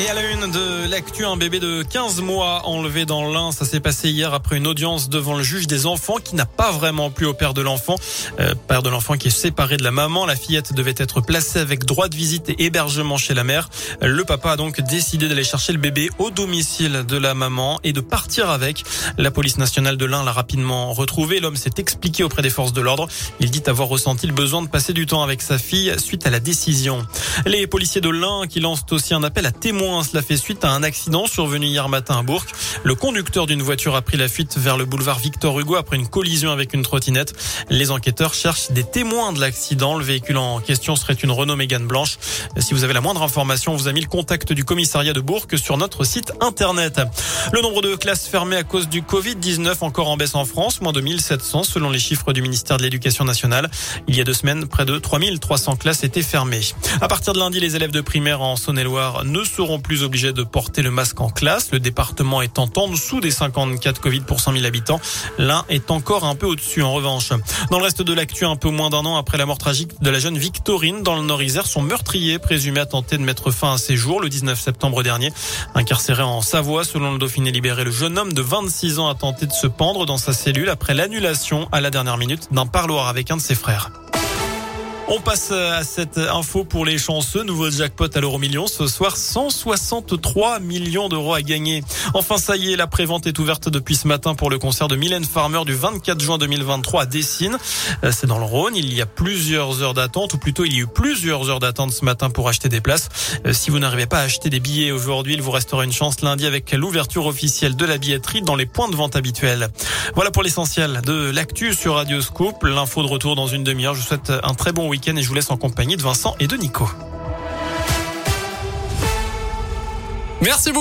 Et à la une de l'actu, un bébé de 15 mois enlevé dans l'Ain. Ça s'est passé hier après une audience devant le juge des enfants qui n'a pas vraiment plu au père de l'enfant. Euh, père de l'enfant qui est séparé de la maman. La fillette devait être placée avec droit de visite et hébergement chez la mère. Le papa a donc décidé d'aller chercher le bébé au domicile de la maman et de partir avec. La police nationale de l'Ain l'a rapidement retrouvé. L'homme s'est expliqué auprès des forces de l'ordre. Il dit avoir ressenti le besoin de passer du temps avec sa fille suite à la décision. Les policiers de l'Ain qui lancent aussi un appel à témoins cela fait suite à un accident survenu hier matin à Bourg. Le conducteur d'une voiture a pris la fuite vers le boulevard Victor Hugo après une collision avec une trottinette. Les enquêteurs cherchent des témoins de l'accident. Le véhicule en question serait une Renault Mégane blanche. Si vous avez la moindre information, on vous a mis le contact du commissariat de Bourg sur notre site internet. Le nombre de classes fermées à cause du Covid-19 encore en baisse en France, moins de 1700 selon les chiffres du ministère de l'Éducation nationale. Il y a deux semaines, près de 3300 classes étaient fermées. À partir de lundi, les élèves de primaire en Saône-et-Loire ne seront plus obligés de porter le masque en classe. Le département étant en dessous des 54 Covid pour 100 000 habitants. L'un est encore un peu au-dessus en revanche. Dans le reste de l'actu, un peu moins d'un an après la mort tragique de la jeune Victorine dans le Nord-Isère, son meurtrier présumé a tenté de mettre fin à ses jours le 19 septembre dernier. Incarcéré en Savoie, selon le Dauphiné libéré, le jeune homme de 26 ans a tenté de se pendre dans sa cellule après l'annulation à la dernière minute d'un parloir avec un de ses frères. On passe à cette info pour les chanceux. Nouveau jackpot à l'euro million. Ce soir, 163 millions d'euros à gagner. Enfin, ça y est, la prévente est ouverte depuis ce matin pour le concert de Mylène Farmer du 24 juin 2023 à Dessine. Euh, c'est dans le Rhône. Il y a plusieurs heures d'attente, ou plutôt il y a eu plusieurs heures d'attente ce matin pour acheter des places. Euh, si vous n'arrivez pas à acheter des billets aujourd'hui, il vous restera une chance lundi avec l'ouverture officielle de la billetterie dans les points de vente habituels. Voilà pour l'essentiel de l'actu sur Radio Scoop. L'info de retour dans une demi-heure. Je vous souhaite un très bon et je vous laisse en compagnie de Vincent et de Nico. Merci beaucoup.